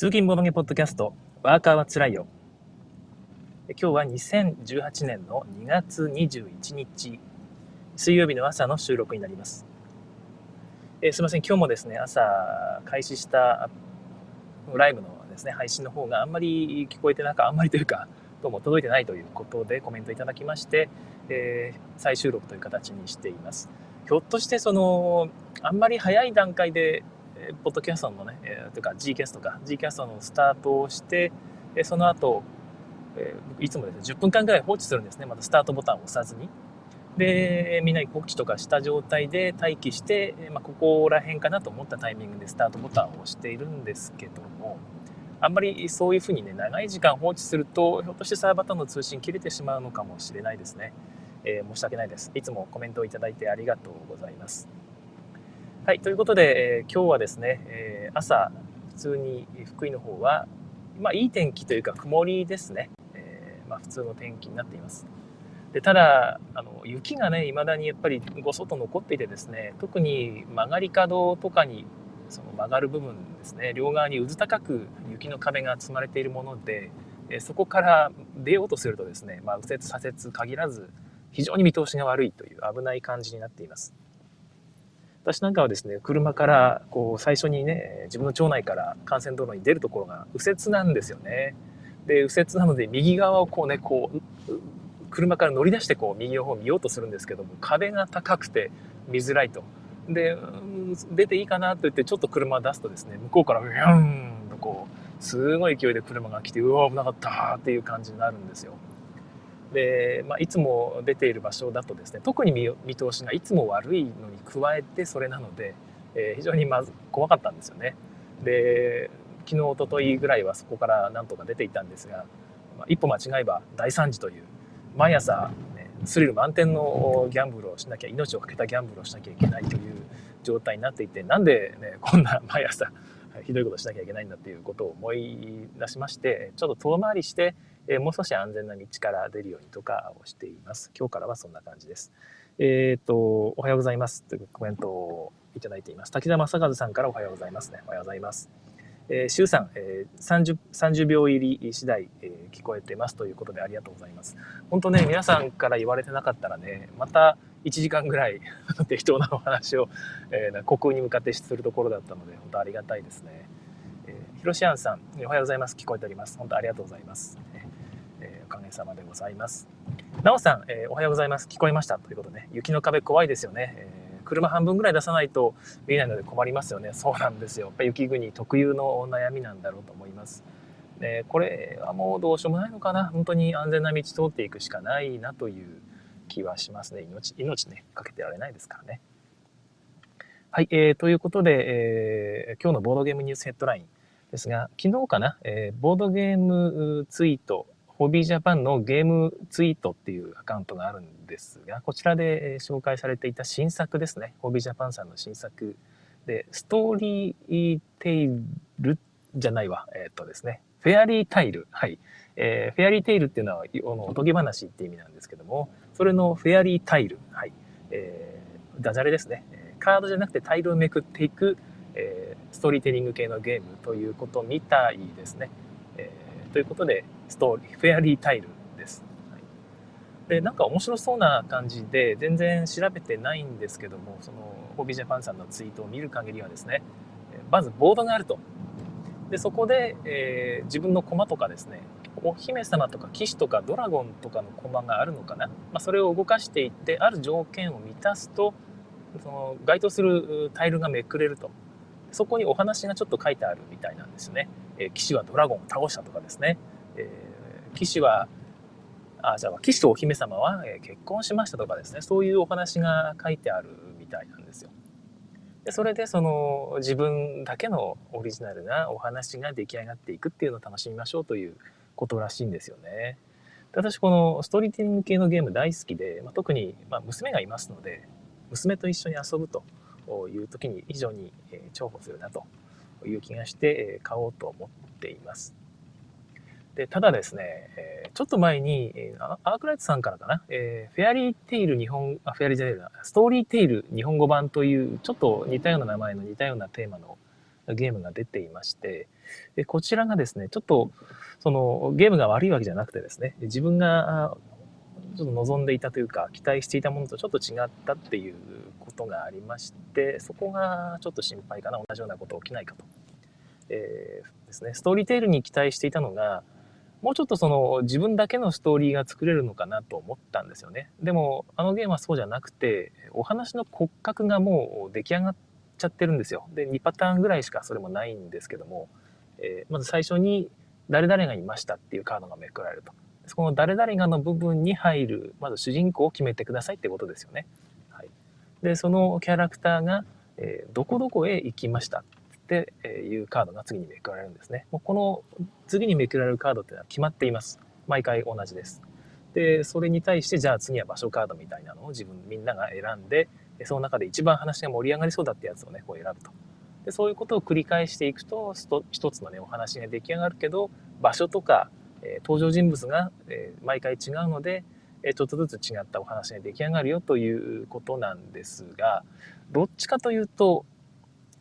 通勤ボードゲポッドキャスト、ワーカーはつらいよ。今日は2018年の2月21日、水曜日の朝の収録になります。えー、すいません、今日もですね、朝開始したライブのですね、配信の方があんまり聞こえてなんかあんまりというか、どうも届いてないということでコメントいただきまして、えー、再収録という形にしています。ひょっとしてその、あんまり早い段階でえポッドキャストのね、えー、というか G キャストか、G キャストのスタートをして、えその後、えー、いつもですね、10分間ぐらい放置するんですね。またスタートボタンを押さずに。で、みんなに告知とかした状態で待機して、まあ、ここら辺かなと思ったタイミングでスタートボタンを押しているんですけども、あんまりそういうふうにね、長い時間放置すると、ひょっとしてサーバーとの通信切れてしまうのかもしれないですね。えー、申し訳ないです。いつもコメントをいただいてありがとうございます。はい、ということで、えー、今日はですね、えー、朝、普通に福井の方は、まあ、いい天気というか曇りですね。えー、まあ、普通の天気になっています。でただあの雪がね未だにやっぱりごそっと残っていてですね特に曲がり角とかにその曲がる部分ですね両側にうず高く雪の壁が積まれているものでそこから出ようとするとですね、まあ、右折左折限らず非常に見通しが悪いという危ない感じになっています。私なんかはですね、車からこう最初にね、自分の町内から幹線道路に出るところが右折なんですよね。で、右折なので右側をこうね、こう、車から乗り出してこう右の方を見ようとするんですけども、壁が高くて見づらいと。で、出ていいかなと言ってちょっと車を出すとですね、向こうからビューンとこう、すごい勢いで車が来て、うわ、危なかったっていう感じになるんですよ。で、まあ、いつも出ている場所だとですね特に見通しがいつも悪いのに加えてそれなので、えー、非常にまず怖かったんですよね。で昨日おとといぐらいはそこからなんとか出ていたんですが、まあ、一歩間違えば大惨事という毎朝、ね、スリル満点のギャンブルをしなきゃ命を懸けたギャンブルをしなきゃいけないという状態になっていてなんで、ね、こんな毎朝ひどいことしなきゃいけないんだっていうことを思い出しましてちょっと遠回りしてえー、もう少し安全な道から出るようにとかをしています。今日からはそんな感じです。えっ、ー、と、おはようございますというコメントをいただいています。滝沢正和さんからおはようございますね。おはようございます。えー、周さん、えー、30, 30秒入り次第、えー、聞こえてますということでありがとうございます。本当ね、皆さんから言われてなかったらね、また1時間ぐらい 適当なお話を、えー、国空に向かってするところだったので、本当ありがたいですね。えー、ひろしあんさん、おはようございます。聞こえております。本当ありがとうございます。かげさまでございます。なおさん、えー、おはようございます。聞こえました？ということで、雪の壁怖いですよね。えー、車半分ぐらい出さないと見えないので困りますよね。そうなんですよ。やっぱ雪国特有のお悩みなんだろうと思います。でこれはもうどうしようもないのかな。本当に安全な道通っていくしかないなという気はしますね。命、命ね、かけてられないですからね。はい、えー、ということで、えー、今日のボードゲームニュースヘッドラインですが、昨日かな、えー、ボードゲームツイートホビージャパンのゲームツイートっていうアカウントがあるんですが、こちらで紹介されていた新作ですね。ホビージャパンさんの新作で、ストーリーテイルじゃないわ。えっ、とですね。フェアリータイル。はい。えー、フェアリーテイルっていうのは、おとぎ話って意味なんですけども、それのフェアリータイル。はい。えー、ダジャレですね。カードじゃなくてタイルをめくっていく、えー、ストーリーテリング系のゲームということみたいですね。えー、ということで、ストーリー、フェアリータイルです。はい、で、なんか面白そうな感じで、全然調べてないんですけども、その、ホビージャパンさんのツイートを見る限りはですね、まずボードがあると。で、そこで、えー、自分の駒とかですね、お姫様とか騎士とかドラゴンとかの駒があるのかな、まあ、それを動かしていってある条件を満たすとその該当するタイルがめくれるとそこにお話がちょっと書いてあるみたいなんですね、えー、騎士はドラゴンを倒したとかですねえー、騎士は、あ、じゃあ、騎士とお姫様は結婚しましたとかですね、そういうお話が書いてあるみたいなんですよ。でそれでその自分だけのオリジナルなお話が出来上がっていくっていうのを楽しみましょうということらしいんですよね。で私このストーリーテリング系のゲーム大好きで、まあ、特にま娘がいますので娘と一緒に遊ぶという時に非常に重宝するなという気がして買おうと思っています。で、ただですね、えー、ちょっと前に、え、アークライトさんからかな、えー、フェアリーテイル日本、あ、フェアリーじゃないな、ストーリーテイル日本語版という、ちょっと似たような名前の似たようなテーマのゲームが出ていまして、でこちらがですね、ちょっとそのゲームが悪いわけじゃなくてですね、自分がちょっと望んでいたというか、期待していたものとちょっと違ったっていうことがありまして、そこがちょっと心配かな、同じようなこと起きないかと。えー、ですね、ストーリーテールに期待していたのが、もうちょっとその自分だけのストーリーが作れるのかなと思ったんですよね。でも、あのゲームはそうじゃなくて、お話の骨格がもう出来上がっちゃってるんですよ。で、2パターンぐらいしかそれもないんですけども、えー、まず最初に誰々がいましたっていうカードがめくられると。そこの誰々がの部分に入る、まず主人公を決めてくださいってことですよね。はい。で、そのキャラクターが、えー、どこどこへ行きましたていうカードが次にめくられるんですね。もうこの次にめくられるカードっていうのは決まっています。毎回同じです。で、それに対してじゃあ次は場所カードみたいなのを自分みんなが選んで、その中で一番話が盛り上がりそうだってやつをね、こう選ぶと。でそういうことを繰り返していくと、一つのね、お話が出来上がるけど、場所とか、えー、登場人物が、えー、毎回違うので、え、ちょっとずつ違ったお話が出来上がるよということなんですが、どっちかというと、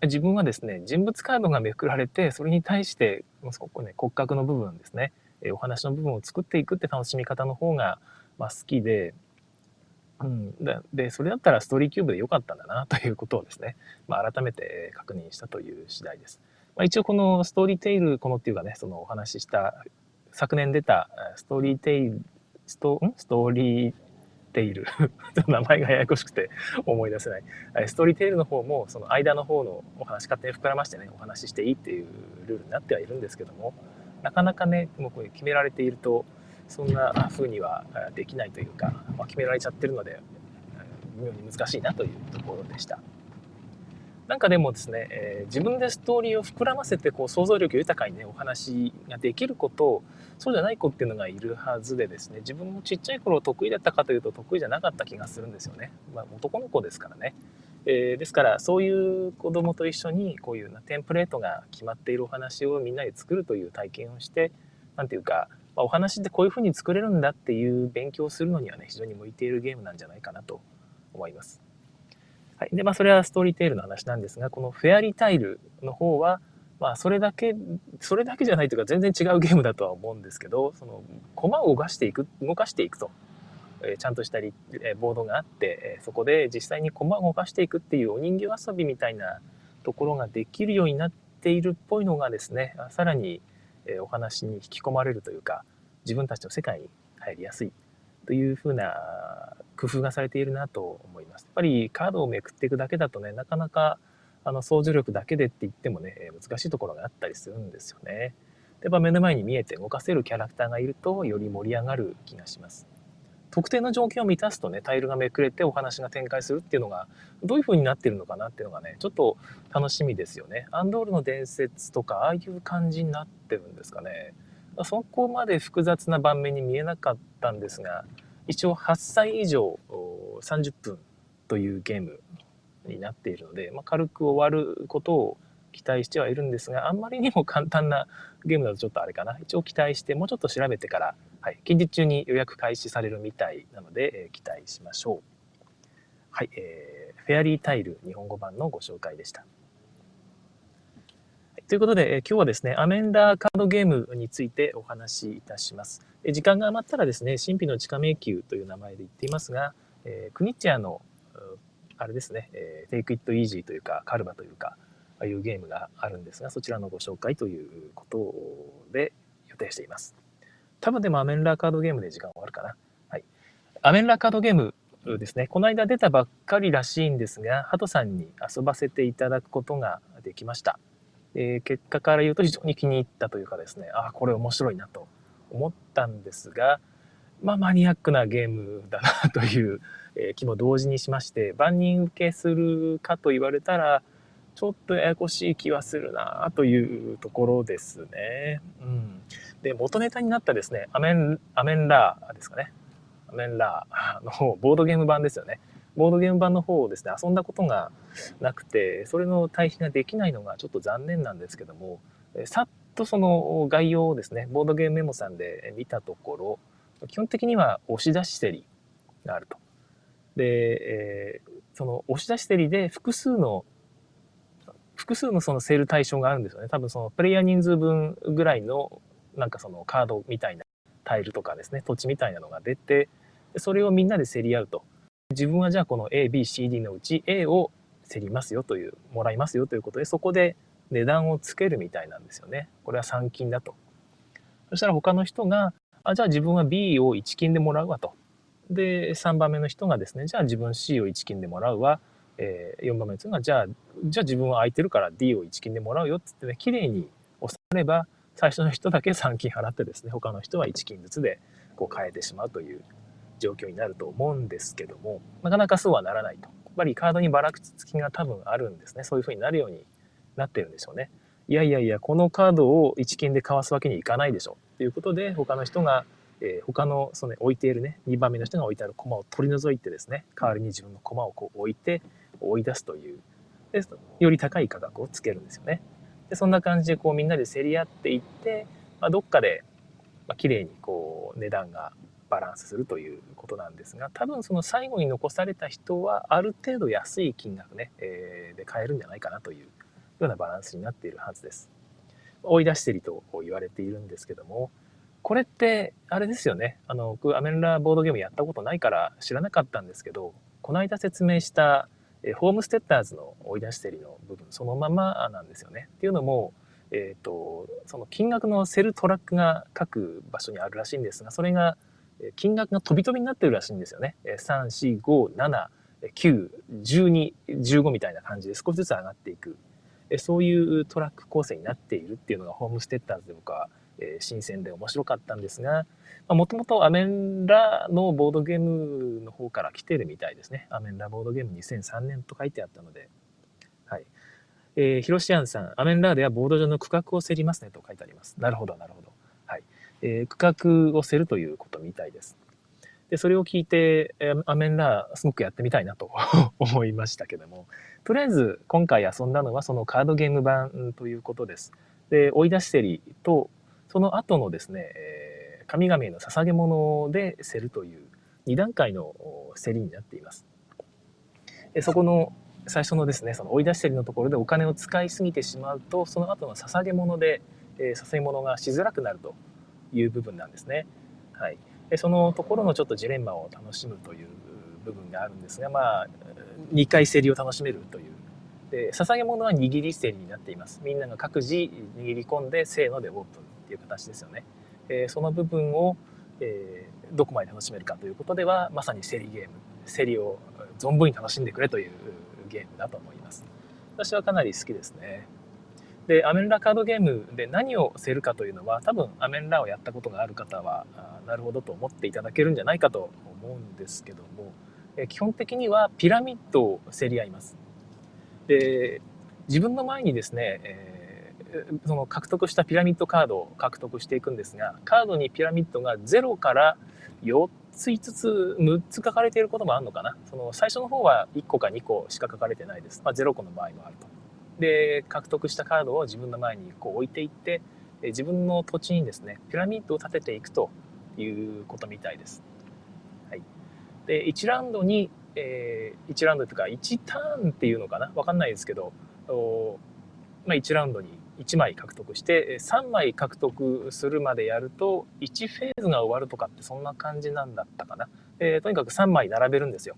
自分はですね、人物カードがめくられて、それに対して、ここね、骨格の部分ですね、お話の部分を作っていくって楽しみ方の方が、まあ、好きで、うん、で、それだったらストーリーキューブで良かったんだなということをですね、まあ、改めて確認したという次第です。まあ、一応このストーリーテイル、このっていうかね、そのお話しした昨年出たストーリーテイル、ストストーリーテイル名前がややこしくて思い出せない。ストーリーテイルの方も、その間の方のお話勝手に膨らましてね、お話ししていいっていうルールになってはいるんですけども、なかなかね、もうこれ決められていると、そんな風にはできないというか、まあ、決められちゃってるので、微妙に難しいなというところでした。なんかでもですね、えー、自分でストーリーを膨らませてこう想像力豊かにねお話ができる子とそうじゃない子っていうのがいるはずでですね自分もちっちゃい頃得意だったかというと得意じゃなかった気がするんですよね、まあ、男の子ですからね、えー、ですからそういう子供と一緒にこういうなテンプレートが決まっているお話をみんなで作るという体験をして何ていうか、ま、お話ってこういうふうに作れるんだっていう勉強をするのにはね非常に向いているゲームなんじゃないかなと思います。はい。で、まあ、それはストーリーテールの話なんですが、このフェアリータイルの方は、まあ、それだけ、それだけじゃないというか、全然違うゲームだとは思うんですけど、その、駒を動かしていく、動かしていくと。えー、ちゃんとしたり、えー、ボードがあって、えー、そこで実際に駒を動かしていくっていうお人形遊びみたいなところができるようになっているっぽいのがですね、さらに、えお話に引き込まれるというか、自分たちの世界に入りやすいというふうな工夫がされているなと思います。やっぱりカードをめくっていくだけだとね、なかなかあの操縦力だけでって言ってもね、難しいところがあったりするんですよね。で、目の前に見えて動かせるキャラクターがいると、より盛り上がる気がします。特定の条件を満たすとね、タイルがめくれてお話が展開するっていうのが、どういう風になってるのかなっていうのがね、ちょっと楽しみですよね。アンドールの伝説とか、ああいう感じになってるんですかね。そこまで複雑な盤面に見えなかったんですが、一応8歳以上30分というゲームになっているので、まあ、軽く終わることを期待してはいるんですが、あんまりにも簡単なゲームだとちょっとあれかな。一応期待して、もうちょっと調べてから、はい、近日中に予約開始されるみたいなので、えー、期待しましょう。はい、えー、フェアリータイル日本語版のご紹介でした。ということで、え今日はですね、アメンダーカードゲームについてお話しいたします。え時間が余ったらですね、神秘の地下迷宮という名前で言っていますが、えー、クニッチアの、あれですね、えー、Take It Easy というか、カルバというか、ああいうゲームがあるんですが、そちらのご紹介ということで予定しています。多分でもアメンラーカードゲームで時間終わるかな。はい。アメンラーカードゲームですね、この間出たばっかりらしいんですが、ハトさんに遊ばせていただくことができました。えー、結果から言うと非常に気に入ったというかですね、ああ、これ面白いなと思ったんですが、まあ、マニアックなゲームだなという、え気も同時にしまして、万人受けするかと言われたら、ちょっとややこしい気はするなというところですね。うん。で、元ネタになったですね、アメン、アメンラーですかね。アメンラーのボードゲーム版ですよね。ボードゲーム版の方をですね、遊んだことがなくて、それの対比ができないのがちょっと残念なんですけども、さっとその概要をですね、ボードゲームメモさんで見たところ、基本的には押し出し競りがあると。で、えー、その押し出し競りで複数の複数のそのセール対象があるんですよね。多分そのプレイヤー人数分ぐらいのなんかそのカードみたいなタイルとかですね、土地みたいなのが出て、それをみんなで競り合うと。自分はじゃあこの A、B、C、D のうち A を競りますよという、もらいますよということで、そこで値段をつけるみたいなんですよね。これは3金だと。そしたら他の人が、あ、じゃあ自分は B を1金でもらうわと。で、3番目の人がですね、じゃあ自分 C を1金でもらうわ。えー、4番目の人が、じゃあ、じゃあ自分は空いてるから D を1金でもらうよってってね、綺麗に収まれば、最初の人だけ3金払ってですね、他の人は1金ずつでこう変えてしまうという状況になると思うんですけども、なかなかそうはならないと。やっぱりカードにばらつきが多分あるんですね。そういう風になるようになってるんでしょうね。いやいやいや、このカードを1金でかわすわけにいかないでしょ。ということで、他の人が、えー、他のその、ね、置いているね、2番目の人が置いてある駒を取り除いてですね、代わりに自分の駒をこう置いて追い出すという、でより高い価格をつけるんですよね。でそんな感じでこうみんなで競り合っていって、まあ、どっかで、まあ、綺麗にこう値段がバランスするということなんですが多分その最後に残された人はある程度安い金額ね、えー、で買えるんじゃないかなというようなバランスになっているはずです。追い出してりと言われているんですけどもこれってあれですよねあの僕アメンラボードゲームやったことないから知らなかったんですけどこの間説明したホームステッターズの追い出し競りの部分そのままなんですよね。っていうのもえーと、その金額のセルトラックが各場所にあるらしいんですがそれが金額が飛び飛びになってるらしいんですよね。345791215みたいな感じで少しずつ上がっていくそういうトラック構成になっているっていうのがホームステッターズで僕は新鮮で面白かったんですがもともとアメンラのボードゲームの方から来てるみたいですね。アメンラボードゲーム2003年と書いてあったので。はい。えー、ヒロシアンさん、アメンラーではボード上の区画を競りますねと書いてあります。なるほど、なるほど。えー、区画を競るということみたいです。で、それを聞いて、えー、アメンラーすごくやってみたいなと 思いましたけども、とりあえず今回遊んだのはそのカードゲーム版ということです。で、追い出し競りと、その後のですね、えー、神々への捧げ物で競るという2段階の競りになっています。でそこの最初のですねその追い出してりのところでお金を使いすぎてしまうとその後の捧げ物で、えー、捧げ物がしづらくなるという部分なんですね。はい、でそのところのちょっとジレンマを楽しむという部分があるんですがまあ2回競りを楽しめるというで捧げ物は握り競りになっていますみんなが各自握り込んでせーのでオープンっていう形ですよね、えー、その部分を、えー、どこまで楽しめるかということではまさに競りゲーム競りを存分に楽しんでくれというゲームだと思います。私はかなり好きですね。で、アメンラカードゲームで何をせるかというのは、多分アメンラをやったことがある方は、なるほどと思っていただけるんじゃないかと思うんですけども、え基本的にはピラミッドを競り合います。で、自分の前にですね、えー、その獲得したピラミッドカードを獲得していくんですが、カードにピラミッドが0から4つ5つ6つ書かれていることもあるのかな。その最初の方は1個か2個しか書かれてないです、まあ、0個の場合もあると。で獲得したカードを自分の前にこう置いていって自分の土地にですねピラミッドを立てていくということみたいです、はい、で1ラウンドに、えー、1ラウンドというか1ターンっていうのかな？分かんないですけどまあ、1ラウンドに1枚獲得して3枚獲得するまでやると1フェーズが終わるとかってそんな感じなんだったかな、えー、とにかく3枚並べるんですよ、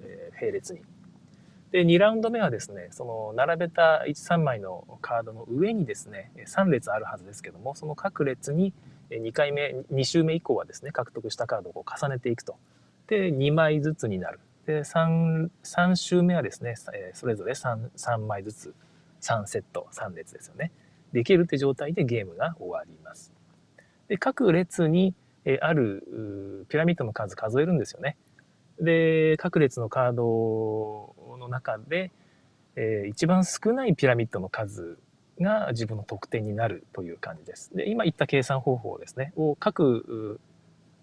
えー、並列に。で2ラウンド目はですねその並べた13枚のカードの上にですね3列あるはずですけどもその各列に2回目2周目以降はですね獲得したカードを重ねていくとで2枚ずつになるで 3, 3周目はですねそれぞれ 3, 3枚ずつ3セット3列ですよねできるって状態でゲームが終わります。で各列にあるピラミッドの数数えるんですよね。で各列のカードの中で、えー、一番少ないピラミッドの数が自分の得点になるという感じです。で今言った計算方法ですねを各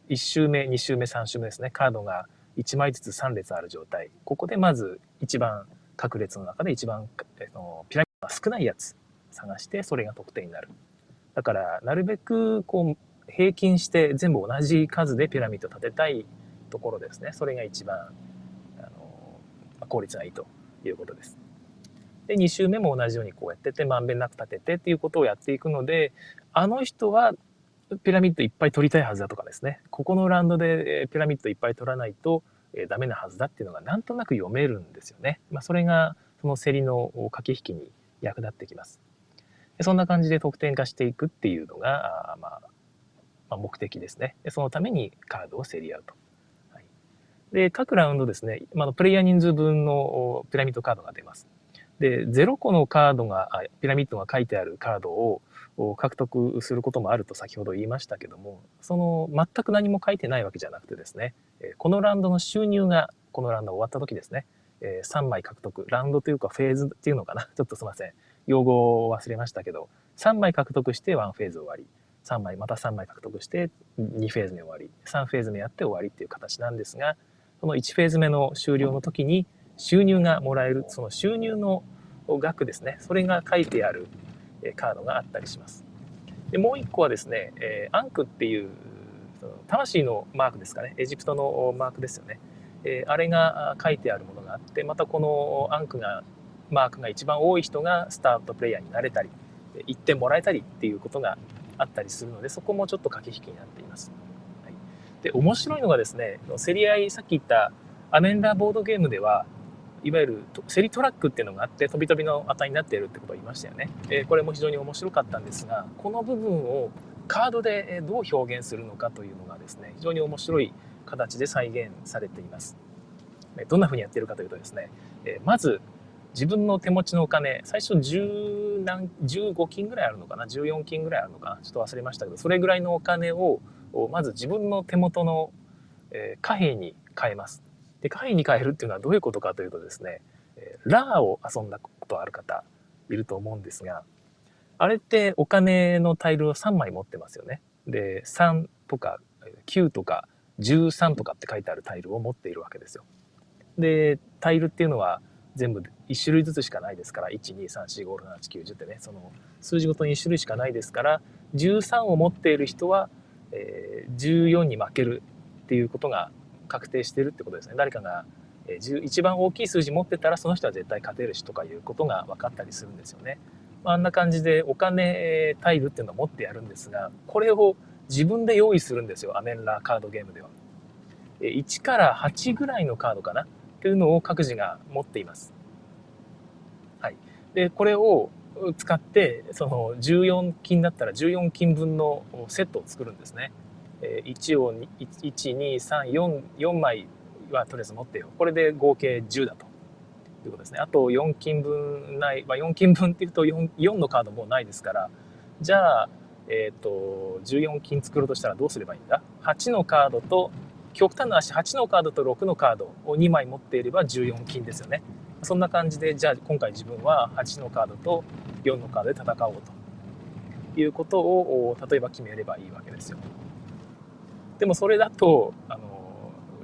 1周目2周目3周目ですねカードが1枚ずつ3列ある状態ここでまず一番各列の中で一番、えー、ピラミッドが少ないやつ探してそれが得点になる。だからなるべくこう平均して全部同じ数でピラミッドを立てたいところですね。それが一番効率がいいということです。で2周目も同じようにこうやっててまんべんなく立ててっていうことをやっていくのであの人はピラミッドいっぱい取りたいはずだとかですねここのラウンドでピラミッドいっぱい取らないとダメなはずだっていうのがなんとなく読めるんですよね。まあ、それがその競りの駆け引きに役立ってきます。そんな感じで得点化していくっていうのが、まあ、まあ、目的ですね。でそのためにカードを競り合うと。で、各ラウンドですね、まあ、プレイヤー人数分のピラミッドカードが出ます。で、0個のカードが、ピラミッドが書いてあるカードを獲得することもあると先ほど言いましたけども、その全く何も書いてないわけじゃなくてですね、このラウンドの収入がこのラウンド終わった時ですね、3枚獲得、ラウンドというかフェーズっていうのかな、ちょっとすいません。用語を忘れましたけど、3枚獲得して1フェーズ終わり。3枚また3枚獲得して2フェーズ目終わり3フェーズ目やって終わりっていう形なんですがその1フェーズ目の終了の時に収入がもらえるその収入の額ですね。それが書いてあるカードがあったりします。でもう一個はですね、えアンクっていう魂のマークですかね。エジプトのマークですよね、えあれが書いてあるものがあってまたこのアンクがマークが一番多い人がスタートプレイヤーになれたり1点もらえたりっていうことがあったりするのでそこもちょっと駆け引きになっています。で面白いのがですね競り合いさっき言ったアメンダーボードゲームではいわゆる競りトラックっていうのがあって飛び飛びの値になっているってことを言いましたよね。え、これも非常に面白かったんですがこの部分をカードでどう表現するのかというのがですね非常に面白い形で再現されています。どんな風にやってるかというとですね、えまず自分の手持ちのお金、最初10何、15金ぐらいあるのかな ?14 金ぐらいあるのかな？ちょっと忘れましたけど、それぐらいのお金を、をまず自分の手元の、え貨幣に変えます。で、貨幣に変えるっていうのはどういうことかというとですね、えラーを遊んだことある方いると思うんですが、あれってお金のタイルを3枚持ってますよね。で、3とか9とか13とかって書いてあるタイルを持っているわけですよ。で、タイルっていうのは全部1種類ずつしかないですから12345678910ってねその数字ごとに1種類しかないですから13を持っている人は、え、14に負けるっていうことが確定してるってことですね誰かが一番大きい数字持ってたらその人は絶対勝てるしとかいうことが分かったりするんですよね。あんな感じでお金タイルっていうのを持ってやるんですがこれを自分で用意するんですよアメンラーカードゲームでは。1から8ぐらいのカードかな？っていうのを各自が持っています。はい。で、これを使って、その14金だったら14金分のセットを作るんですね。1を1、2、3、4、4枚はとりあえず持ってよ。これで合計10だと。いうことですね。あと4金分ない、まあ、4金分っていうと 4, 4のカードもうないですから、じゃあ、えっ、ー、と、14金作ろうとしたらどうすればいいんだ ?8 のカードと極端な足8のカードと6のカードを2枚持っていれば14金ですよね。そんな感じで、じゃあ今回自分は8のカードと4のカードで戦おうということを例えば決めればいいわけですよ。でもそれだと、あの、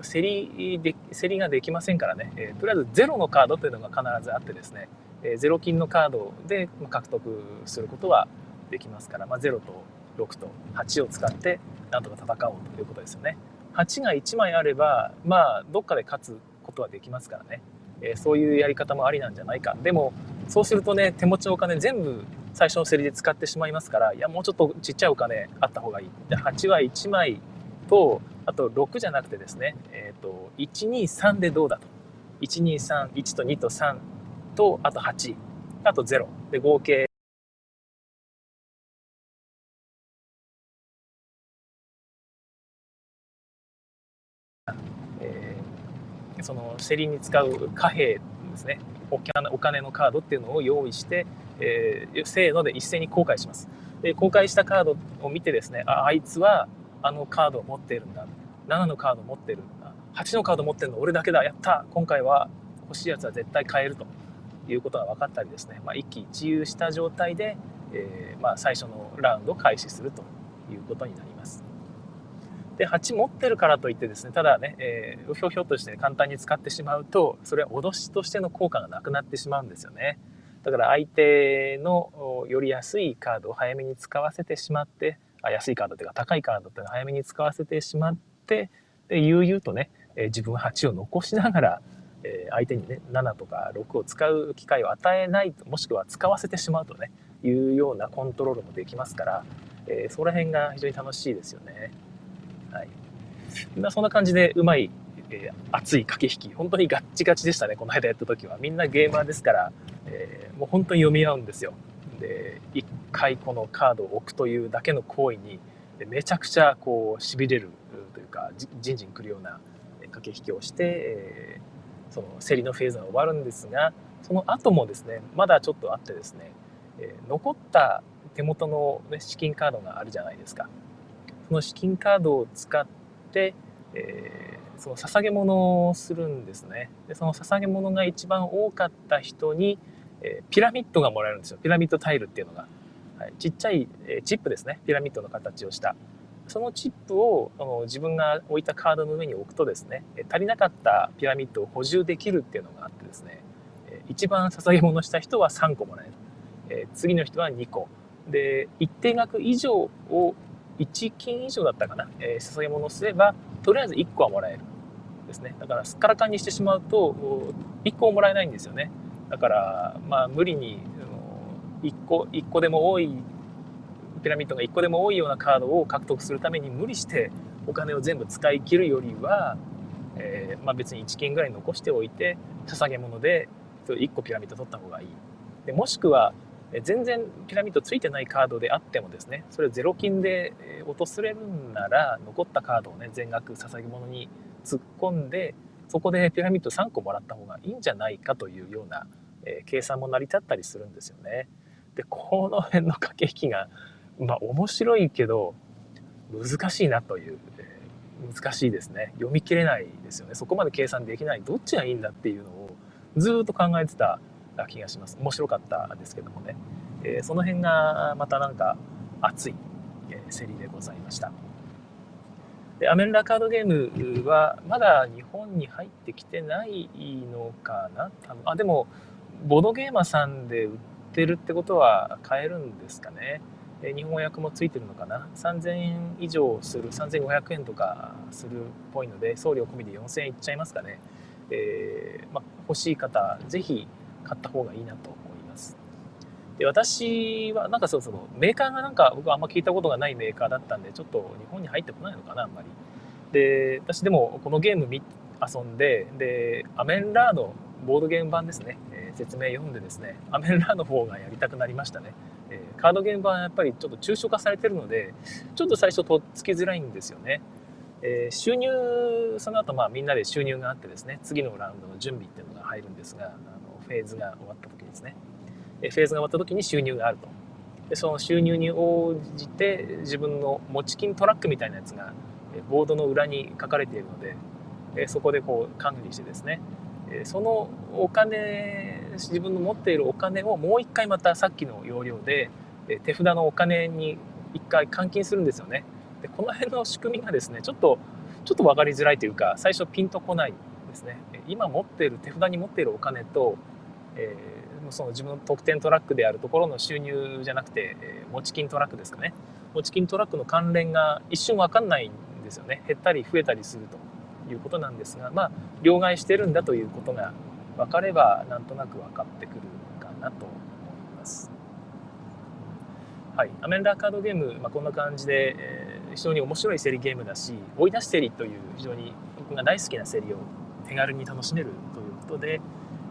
競りで、競りができませんからね、えー、とりあえず0のカードというのが必ずあってですね、えー、0金のカードで獲得することはできますから、まあ、0と6と8を使ってなんとか戦おうということですよね。8が1枚あれば、まあ、どっかで勝つことはできますからね。えー、そういうやり方もありなんじゃないか。でも、そうするとね、手持ちのお金全部最初の競りで使ってしまいますから、いや、もうちょっとちっちゃいお金あった方がいい。で、8は1枚と、あと6じゃなくてですね、えっ、ー、と、1、2、3でどうだと。1、2、3、1と2と3と、あと8、あと0。で、合計その競りに使う貨幣ですね。お金のカードっていうのを用意して、えー、せーので一斉に公開します。で公開したカードを見てですねああいつはあのカードを持ってるんだ。7のカード持ってるんだ。8のカード持ってるの俺だけだ。やった。今回は欲しいやつは絶対買えると。いうことが分かったりですね、まあ、一喜一憂した状態で、えー、まあ、最初のラウンドを開始するということになります。で、8持ってるからといってですね、ただね、えー、うひょひょとして簡単に使ってしまうと、それは脅しとしての効果がなくなってしまうんですよね。だから相手のより安いカードを早めに使わせてしまって、あ安いカードというか高いカードっていうのを早めに使わせてしまって、で、悠々とね、え、自分は8を残しながら、え相手にね7とか6を使う機会を与えないともしくは使わせてしまうとねいうようなコントロールもできますから、えー、その辺が非常に楽しいですよね。はい。まあ、そんな感じでうまい、えー、熱い駆け引き、本当にガッチガチでしたね、この間やった時は。みんなゲーマーですから、えー、もう本当に読み合うんですよ。で、一回このカードを置くというだけの行為に、めちゃくちゃこう、痺れるというか、じんじんくるような駆け引きをして、えー、その競りのフェーズが終わるんですが、その後もですね、まだちょっとあってですね、えー、残った手元の、ね、資金カードがあるじゃないですか。その資金カードを使って、えー、その捧げ物をするんですね。で、その捧げ物が一番多かった人に、えー、ピラミッドがもらえるんですよ。ピラミッドタイルっていうのが。はい、ちっちゃい、えー、チップですね。ピラミッドの形をした。そのチップをあの自分が置いたカードの上に置くとですね、足りなかったピラミッドを補充できるっていうのがあってですね、一番捧げ物した人は3個もらえる。え、次の人は2個。で、一定額以上を1金以上だったかな、えー、捧げ物すれば、とりあえず1個はもらえる。ですね。だから、すっからかんにしてしまうと、1個もらえないんですよね。だから、まあ、無理に、1個、1個でも多い、ピラミッドが1個でも多いようなカードを獲得するために無理してお金を全部使い切るよりは、えー、まあ、別に1金ぐらい残しておいて、捧げ物で1個ピラミッド取った方がいい。でもしくは、全然ピラミッドついてないカードであってもですねそれをゼロ金で落とせれるんなら残ったカードをね全額捧げ物に突っ込んでそこでピラミッド3個もらった方がいいんじゃないかというような、え計算も成り立ったりするんですよね。でこの辺の駆け引きがまあ面白いけど難しいなという、え難しいですね。読み切れないですよね。そこまで計算できない。どっちがいいんだっていうのをずっと考えてた気がします。面白かったですけどもね、えー、その辺がまたなんか熱い、えー、競りでございました。でアメンラカードゲームはまだ日本に入ってきてないのかな？多分。あでもボードゲーマーさんで売ってるってことは買えるんですかね。日本語訳もついてるのかな？3000円以上する3500円とかするっぽいので送料込みで4000円いっちゃいますかね、えー、ま欲しい方ぜひ買った方がいいなと思います。で私はなんかそうそのメーカーがなんか僕はあんま聞いたことがないメーカーだったんでちょっと日本に入ってこないのかなあんまり。で私でもこのゲーム遊んででアメンラーのボードゲーム版ですね、えー、説明読んでですねアメンラーの方がやりたくなりましたね。えー、カードゲーム版はやっぱりちょっと抽象化されてるのでちょっと最初とっつきづらいんですよね。えー、収入その後まあみんなで収入があってですね次のラウンドの準備っていうのが入るんですがフェーズが終わった時ですね。フェーズが終わった時に収入があると。でその収入に応じて自分の持ち金トラックみたいなやつがボードの裏に書かれているのでそこでこう管理してですねそのお金自分の持っているお金をもう一回またさっきの要領で手札のお金に一回換金するんですよねでこの辺の仕組みがですねちょっとちょっと分かりづらいというか最初ピンとこないですね今持っている手札に持っているお金とえー、その自分の得点トラックであるところの収入じゃなくて、えー、持ち金トラックですかね。持ち金トラックの関連が一瞬分かんないんですよね。減ったり増えたりするということなんですがまあ両替してるんだということが分かればなんとなく分かってくるかなと思います。はい、アメンダーカードゲーム、まあ、こんな感じで、えー、非常に面白い競りゲームだし追い出し競りという非常に僕が大好きな競りを手軽に楽しめるということで、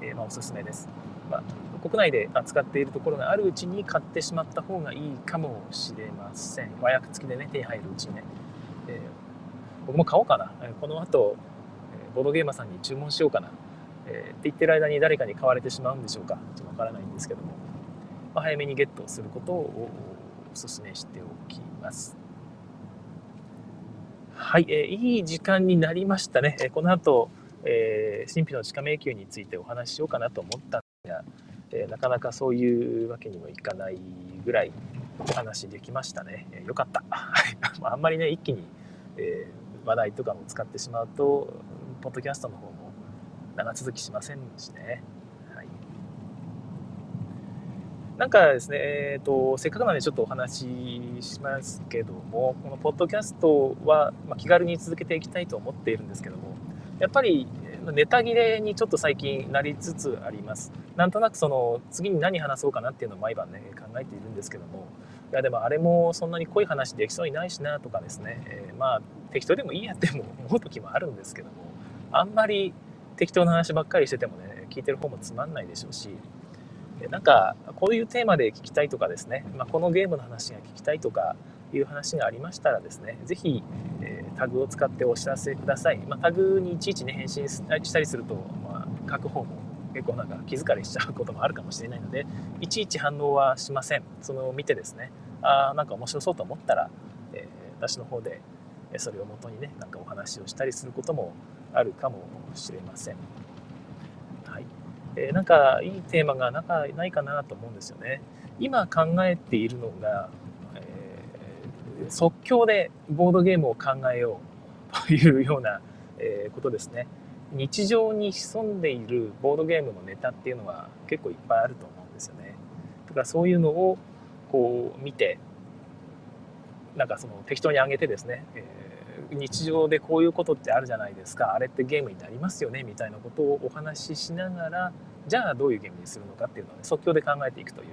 えー、まあ、おすすめです。まあ、国内で扱っているところがあるうちに買ってしまった方がいいかもしれません。和訳付きでね、手に入るうちにね。えー、僕も買おうかな。この後、ボードゲーマーさんに注文しようかな。えー、って言ってる間に誰かに買われてしまうんでしょうか。ちょっとわからないんですけども。まあ、早めにゲットすることをお勧めしておきます。はい、えー、いい時間になりましたね。え、この後、えー、神秘の地下迷宮についてお話ししようかなと思ったんですが、えー、なかなかそういうわけにもいかないぐらいお話できましたね。えー、よかった。あんまりね、一気に、えー、話題とかも使ってしまうと、ポッドキャストの方も長続きしませんしね。はい、なんかですね、えーと、せっかくなのでちょっとお話ししますけども、このポッドキャストは、まあ、気軽に続けていきたいと思っているんですけども、やっぱりネタ切れにちょっと最近なりつつあります。なんとなくその次に何話そうかなっていうのを毎晩ね考えているんですけども。いやでもあれもそんなに濃い話できそうにないしなとかですね、えー、まあ適当でもいいやっても思う時もあるんですけども。あんまり適当な話ばっかりしててもね聞いてる方もつまんないでしょうし。なんかこういうテーマで聞きたいとかですね、まあ、このゲームの話が聞きたいとかいう話がありましたらですね、ぜひ、えー、タグを使ってお知らせください。まあ、タグにいちいちね、返信したりすると、まあ、書く方も結構なんか気疲れしちゃうこともあるかもしれないので、いちいち反応はしません。その見てですね、ああ、なんか面白そうと思ったら、えー、私の方でそれをもとにね、なんかお話をしたりすることもあるかもしれません。はい。えー、なんかいいテーマがなんかないかなと思うんですよね。今考えているのが、即興でボードゲームを考えようというような、えことですね。日常に潜んでいるボードゲームのネタっていうのは結構いっぱいあると思うんですよね。だからそういうのをこう見て、なんかその適当に上げてですね、えー、日常でこういうことってあるじゃないですか、あれってゲームになりますよねみたいなことをお話ししながら、じゃあどういうゲームにするのかっていうのを、ね、即興で考えていくという。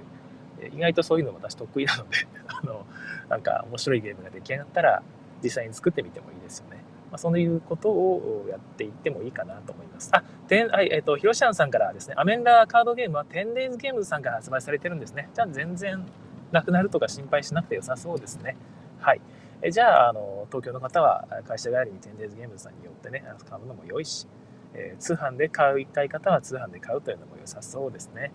意外とそういうのも私得意なので あのなんか面白いゲームが出来上がったら実際に作ってみてもいいですよね。まあ、そういうことをやっていってもいいかなと思います。あ、てはい、えっ、ー、と、ヒロシアンさんからですね、アメンダーカードゲームは 10days ゲームズさんから発売されてるんですね。じゃあ全然なくなるとか心配しなくて良さそうですね。はい。えじゃあ、あの、東京の方は会社帰りに 10days ゲームズさんによってね、買うのも良いし、えー、通販で買いたい方は通販で買うというのも良さそうですね。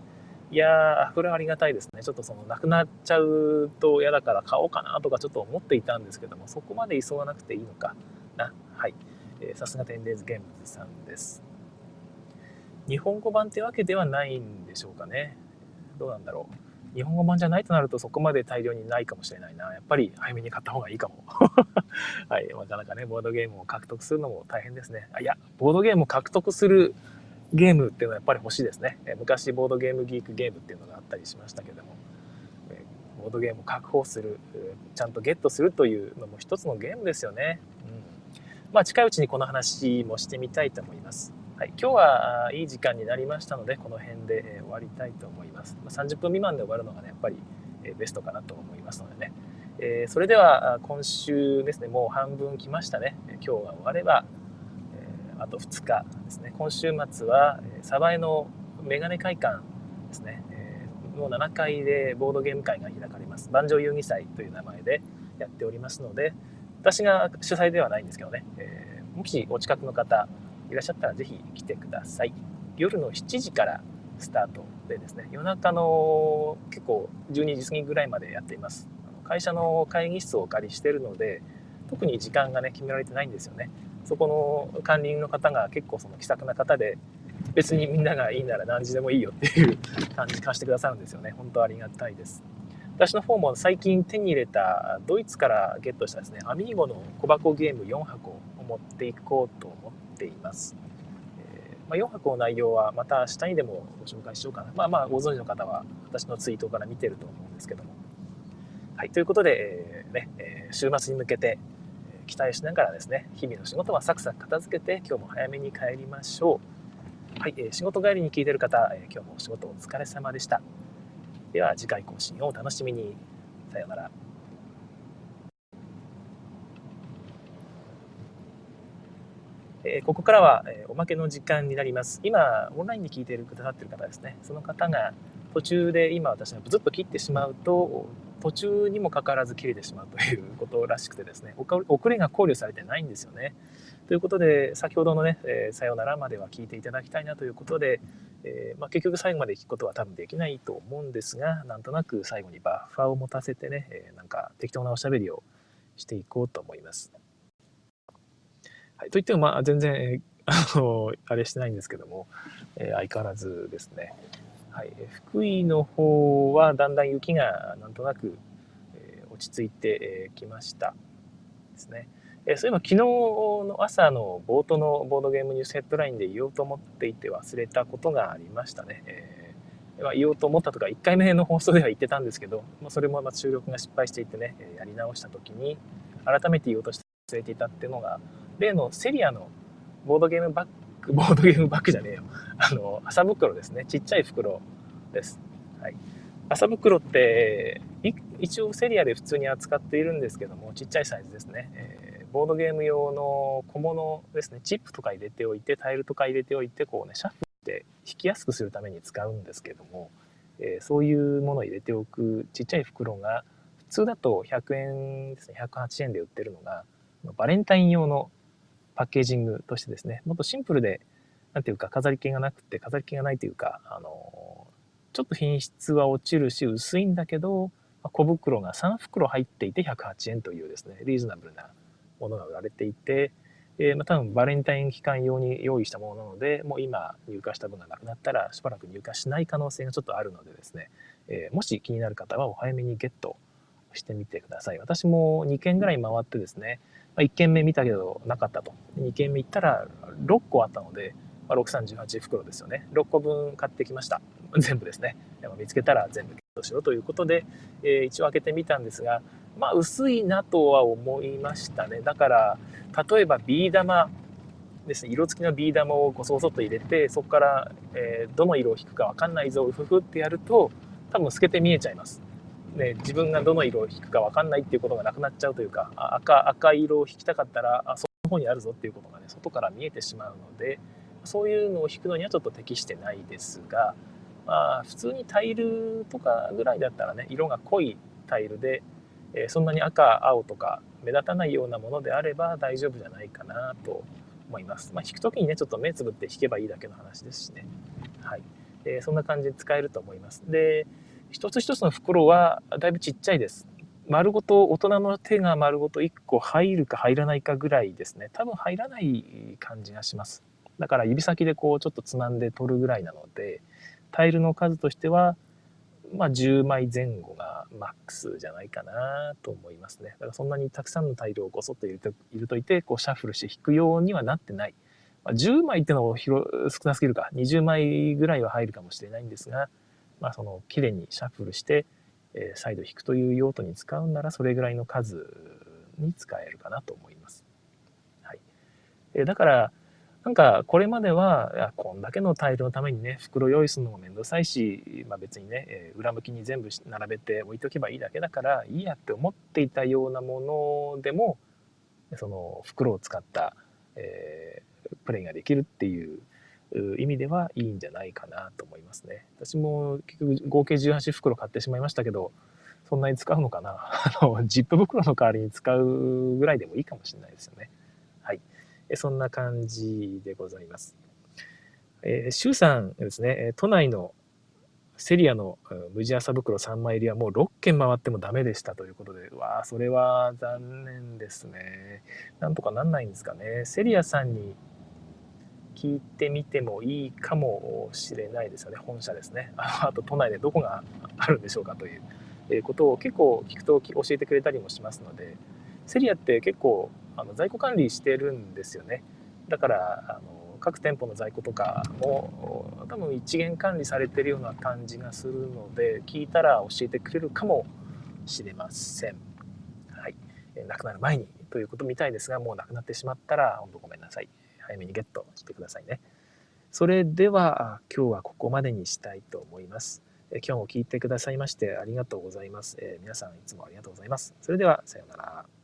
いやー、これはありがたいですね。ちょっとその、なくなっちゃうと嫌だから買おうかなとかちょっと思っていたんですけども、そこまで急がなくていいのかな。はい。さすがテンデーズゲームズさんです。日本語版ってわけではないんでしょうかね。どうなんだろう。日本語版じゃないとなるとそこまで大量にないかもしれないな。やっぱり早めに買った方がいいかも。はい。なかなかね、ボードゲームを獲得するのも大変ですね。あいや、ボードゲームを獲得するゲームっていうのはやっぱり欲しいですね。昔ボードゲームギークゲームっていうのがあったりしましたけども、ボードゲームを確保する、ちゃんとゲットするというのも一つのゲームですよね。うん。まあ近いうちにこの話もしてみたいと思います。はい、今日はいい時間になりましたので、この辺で終わりたいと思います。30分未満で終わるのがね、やっぱりベストかなと思いますのでね。えそれでは今週ですね、もう半分来ましたね。今日が終われば、あと2日ですね。今週末は鯖江のメガネ会館ですね。の7階でボードゲーム会が開かれます。万丈遊戯祭という名前でやっておりますので私が主催ではないんですけどね、えー、もしお近くの方いらっしゃったらぜひ来てください。夜の7時からスタートでですね。夜中の結構12時過ぎぐらいまでやっています。会社の会議室をお借りしてるので特に時間がね決められてないんですよね。そこの管理人の方が結構その気さくな方で、別にみんながいいなら何時でもいいよっていう感じ貸してくださるんですよね。本当ありがたいです。私の方も最近手に入れたドイツからゲットしたですね、アミーゴの小箱ゲーム4箱を持っていこうと思っています。えー、まあ、4箱の内容はまた下にでもご紹介しようかな。まあまあご存知の方は私のツイートから見てると思うんですけども。はい、ということで、えー、ね、えー、週末に向けて、期待しながらですね、日々の仕事はサクサク片付けて、今日も早めに帰りましょう。はい、えー、仕事帰りに聞いてる方、えー、今日もお仕事お疲れ様でした。では次回更新をお楽しみに。さようなら。えー、ここからは、えー、おまけの時間になります。今、オンラインで聞いているくださっている方ですね。その方が途中で今私がブツッと切ってしまうと、途中にもかかわらず切れてしまうということらしくてですね、遅れが考慮されてないんですよね。ということで、先ほどのね、えー、さよならまでは聞いていただきたいなということで、えー、まあ、結局最後まで聞くことは多分できないと思うんですが、なんとなく最後にバッファーを持たせてね、えー、なんか適当なおしゃべりをしていこうと思います。はい、といっても、まあ、全然、えあの、あれしてないんですけども、え相変わらずですね、はい、福井の方はだんだん雪がなんとなく、え、落ち着いてきましたですね。え、そういえば昨日の朝の冒頭のボードゲームニュースヘッドラインで言おうと思っていて忘れたことがありましたね。えー、ま、言おうと思ったとか1回目の放送では言ってたんですけど、まあ、それもま収録が失敗していてねやり直した時に改めて言おうとして忘れていたっていうのが例のセリアのボードゲームバッグ、ボードゲームバッグじゃねえよ。あの、麻袋ですね。ちっちゃい袋です。はい。麻袋って、一応セリアで普通に扱っているんですけども、ちっちゃいサイズですね。えー、ボードゲーム用の小物ですね。チップとか入れておいて、タイルとか入れておいて、こうね、シャッフルして引きやすくするために使うんですけども、えー、そういうものを入れておくちっちゃい袋が、普通だと100円ですね、108円で売ってるのが、バレンタイン用のパッケージングとしてですね、もっとシンプルで、なんていうか飾り気がなくて、飾り気がないというか、あの、ちょっと品質は落ちるし、薄いんだけど、小袋が3袋入っていて108円というですね、リーズナブルなものが売られていて、えー、まあ、多分バレンタイン期間用に用意したものなので、もう今入荷した分がなくなったらしばらく入荷しない可能性がちょっとあるのでですね、えー、もし気になる方はお早めにゲットしてみてください。私も2軒ぐらい回ってですね、ま、1軒目見たけどなかったと。2軒目行ったら6個あったので、ま、638袋ですよね。6個分買ってきました。全部ですね。見つけたら全部ゲットしろということで、えー、一応開けてみたんですが、まあ薄いなとは思いましたね。だから、例えばビー玉ですね、色付きのビー玉をこうそそっと入れて、そこから、えー、どの色を引くかわかんないぞ、ふふってやると、多分透けて見えちゃいます。ね、自分がどの色を引くかわかんないっていうことがなくなっちゃうというか、赤、赤色を引きたかったら、あ、その方にあるぞっていうことがね、外から見えてしまうので、そういうのを引くのにはちょっと適してないですが、まあ、普通にタイルとかぐらいだったらね、色が濃いタイルで、えー、そんなに赤、青とか目立たないようなものであれば大丈夫じゃないかなと思います。まあ、引くときにね、ちょっと目つぶって引けばいいだけの話ですしね。はい。えー、そんな感じで使えると思います。で、一つ一つの袋はだいぶちっちゃいです。丸ごと、大人の手が丸ごと1個入るか入らないかぐらいですね。多分入らない感じがします。だから指先でこうちょっとつまんで取るぐらいなので、タイルの数としては、まあ、10枚前後がマックスじゃないかなと思いますね。だからそんなにたくさんのタイルをごそっと入れといて、こうシャッフルして引くようにはなってない。まあ、10枚っていうのも少なすぎるか。20枚ぐらいは入るかもしれないんですが、まあ、その綺麗にシャッフルして、えー、再度引くという用途に使うなら、それぐらいの数に使えるかなと思います。はい。えー、だから、なんかこれまでは、こんだけのタイルのためにね、袋用意するのもめんどくさいし、まあ、別にね、え裏向きに全部並べて置いとけばいいだけだからいいやって思っていたようなものでも、その袋を使った、えー、プレイができるっていう意味ではいいんじゃないかなと思いますね。私も結局合計18袋買ってしまいましたけど、そんなに使うのかな？あの、ジップ袋の代わりに使うぐらいでもいいかもしれないですよね。はい。えそんな感じでございます。えー、周さんですね、都内のセリアの無地麻袋3枚入りはもう6軒回ってもダメでしたということで、わあ、それは残念ですね。なんとかなんないんですかね。セリアさんに聞いてみてもいいかもしれないですよね。本社ですね。あと都内でどこがあるんでしょうかということを結構聞くと教えてくれたりもしますので、セリアって結構あの在庫管理してるんですよね。だからあの各店舗の在庫とかも多分一元管理されてるような感じがするので聞いたら教えてくれるかもしれません。はい。えなくなる前にということみたいですがもうなくなってしまったら本当ごめんなさい。早めにゲットしてくださいね。それでは今日はここまでにしたいと思います。今日も聞いてくださいましてありがとうございます。え皆さんいつもありがとうございます。それではさようなら。